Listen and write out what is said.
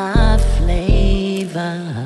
my flavor.